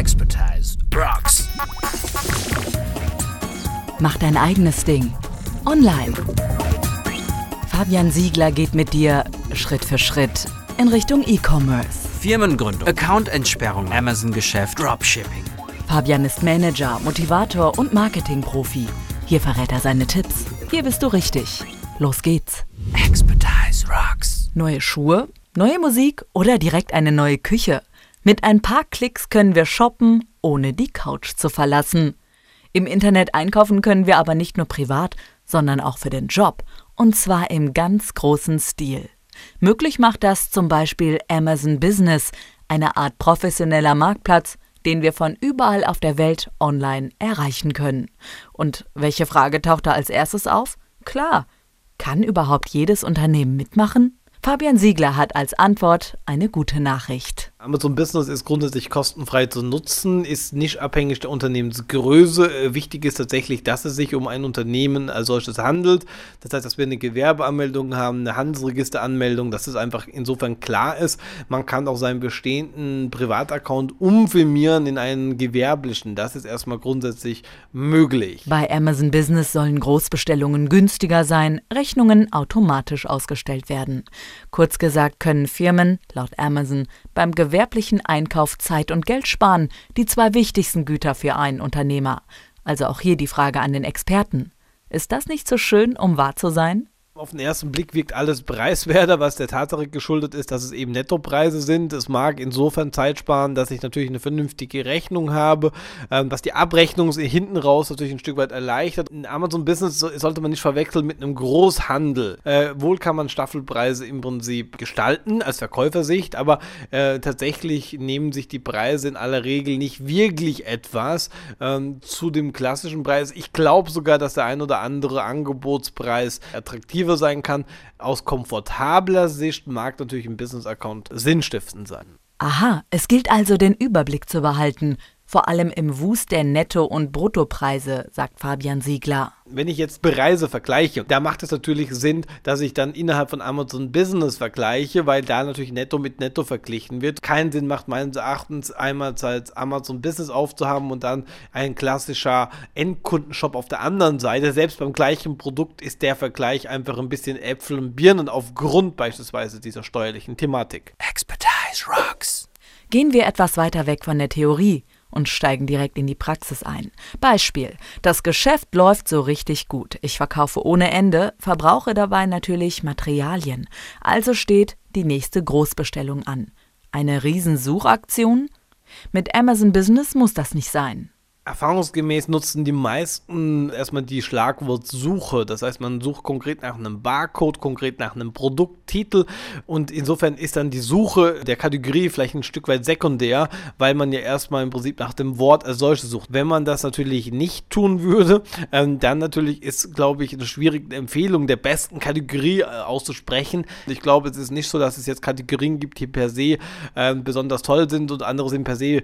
Expertise rocks. Mach dein eigenes Ding. Online. Fabian Siegler geht mit dir Schritt für Schritt in Richtung E-Commerce. Firmengründung, Accountentsperrung, Amazon-Geschäft, Dropshipping. Fabian ist Manager, Motivator und Marketingprofi. Hier verrät er seine Tipps. Hier bist du richtig. Los geht's. Expertise rocks. Neue Schuhe, neue Musik oder direkt eine neue Küche. Mit ein paar Klicks können wir shoppen, ohne die Couch zu verlassen. Im Internet einkaufen können wir aber nicht nur privat, sondern auch für den Job. Und zwar im ganz großen Stil. Möglich macht das zum Beispiel Amazon Business, eine Art professioneller Marktplatz, den wir von überall auf der Welt online erreichen können. Und welche Frage taucht da als erstes auf? Klar, kann überhaupt jedes Unternehmen mitmachen? Fabian Siegler hat als Antwort eine gute Nachricht. Amazon Business ist grundsätzlich kostenfrei zu nutzen, ist nicht abhängig der Unternehmensgröße. Äh, wichtig ist tatsächlich, dass es sich um ein Unternehmen als solches handelt. Das heißt, dass wir eine Gewerbeanmeldung haben, eine Handelsregisteranmeldung, dass es einfach insofern klar ist. Man kann auch seinen bestehenden Privataccount umfirmieren in einen gewerblichen. Das ist erstmal grundsätzlich möglich. Bei Amazon Business sollen Großbestellungen günstiger sein, Rechnungen automatisch ausgestellt werden. Kurz gesagt können Firmen, laut Amazon, beim gewerblichen Einkauf Zeit und Geld sparen, die zwei wichtigsten Güter für einen Unternehmer. Also auch hier die Frage an den Experten. Ist das nicht so schön, um wahr zu sein? Auf den ersten Blick wirkt alles preiswerter, was der Tatsache geschuldet ist, dass es eben Nettopreise sind. Es mag insofern Zeit sparen, dass ich natürlich eine vernünftige Rechnung habe, ähm, was die Abrechnung hinten raus natürlich ein Stück weit erleichtert. In Amazon Business sollte man nicht verwechseln mit einem Großhandel. Äh, wohl kann man Staffelpreise im Prinzip gestalten als Verkäufersicht, aber äh, tatsächlich nehmen sich die Preise in aller Regel nicht wirklich etwas ähm, zu dem klassischen Preis. Ich glaube sogar, dass der ein oder andere Angebotspreis attraktiver effektiver sein kann. Aus komfortabler Sicht mag natürlich ein Business-Account sinnstiftend sein. Aha, es gilt also den Überblick zu behalten vor allem im Wust der Netto- und Bruttopreise, sagt Fabian Siegler. Wenn ich jetzt Preise vergleiche, da macht es natürlich Sinn, dass ich dann innerhalb von Amazon Business vergleiche, weil da natürlich Netto mit Netto verglichen wird. Keinen Sinn macht meines Erachtens einmal als Amazon Business aufzuhaben und dann ein klassischer Endkundenshop auf der anderen Seite. Selbst beim gleichen Produkt ist der Vergleich einfach ein bisschen Äpfel und Birnen aufgrund beispielsweise dieser steuerlichen Thematik. Expertise rocks. Gehen wir etwas weiter weg von der Theorie und steigen direkt in die Praxis ein. Beispiel. Das Geschäft läuft so richtig gut. Ich verkaufe ohne Ende, verbrauche dabei natürlich Materialien. Also steht die nächste Großbestellung an. Eine Riesensuchaktion? Mit Amazon Business muss das nicht sein. Erfahrungsgemäß nutzen die meisten erstmal die Schlagwortsuche. Das heißt, man sucht konkret nach einem Barcode, konkret nach einem Produkttitel und insofern ist dann die Suche der Kategorie vielleicht ein Stück weit sekundär, weil man ja erstmal im Prinzip nach dem Wort als solches sucht. Wenn man das natürlich nicht tun würde, ähm, dann natürlich ist, glaube ich, eine schwierige Empfehlung der besten Kategorie äh, auszusprechen. Ich glaube, es ist nicht so, dass es jetzt Kategorien gibt, die per se äh, besonders toll sind und andere sind per se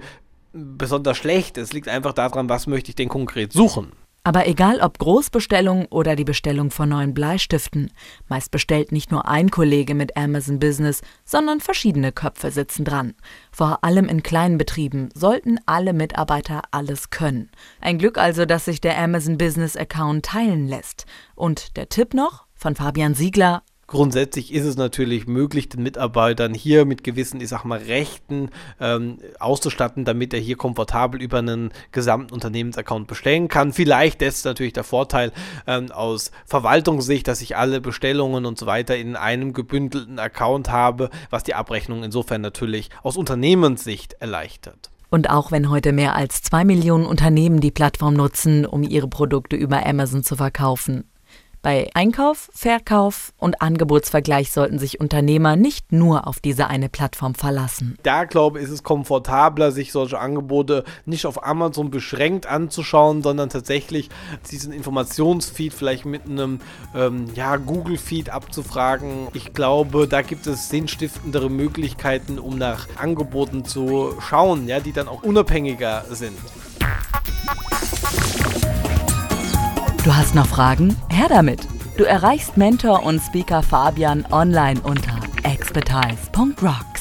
besonders schlecht. Es liegt einfach daran, was möchte ich denn konkret suchen. Aber egal ob Großbestellung oder die Bestellung von neuen Bleistiften, meist bestellt nicht nur ein Kollege mit Amazon Business, sondern verschiedene Köpfe sitzen dran. Vor allem in kleinen Betrieben sollten alle Mitarbeiter alles können. Ein Glück also, dass sich der Amazon Business Account teilen lässt. Und der Tipp noch von Fabian Siegler Grundsätzlich ist es natürlich möglich, den Mitarbeitern hier mit gewissen, ich sag mal, Rechten ähm, auszustatten, damit er hier komfortabel über einen gesamten Unternehmensaccount bestellen kann. Vielleicht ist natürlich der Vorteil ähm, aus Verwaltungssicht, dass ich alle Bestellungen und so weiter in einem gebündelten Account habe, was die Abrechnung insofern natürlich aus Unternehmenssicht erleichtert. Und auch wenn heute mehr als zwei Millionen Unternehmen die Plattform nutzen, um ihre Produkte über Amazon zu verkaufen, bei Einkauf, Verkauf und Angebotsvergleich sollten sich Unternehmer nicht nur auf diese eine Plattform verlassen. Da glaube ich, ist es komfortabler, sich solche Angebote nicht auf Amazon beschränkt anzuschauen, sondern tatsächlich diesen Informationsfeed vielleicht mit einem ähm, ja, Google-Feed abzufragen. Ich glaube, da gibt es sinnstiftendere Möglichkeiten, um nach Angeboten zu schauen, ja, die dann auch unabhängiger sind. Du hast noch Fragen? Her damit! Du erreichst Mentor und Speaker Fabian online unter expertise.rock.